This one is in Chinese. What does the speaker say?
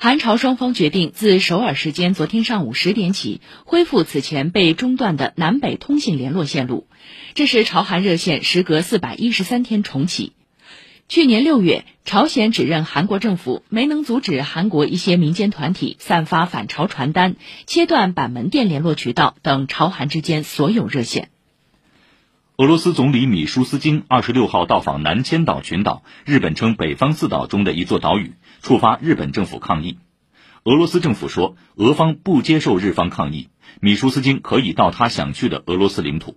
韩朝双方决定自首尔时间昨天上午十点起恢复此前被中断的南北通信联络线路，这是朝韩热线时隔四百一十三天重启。去年六月，朝鲜指认韩国政府没能阻止韩国一些民间团体散发反朝传单、切断板门店联络渠道等朝韩之间所有热线。俄罗斯总理米舒斯京二十六号到访南千岛群岛，日本称北方四岛中的一座岛屿，触发日本政府抗议。俄罗斯政府说，俄方不接受日方抗议，米舒斯京可以到他想去的俄罗斯领土。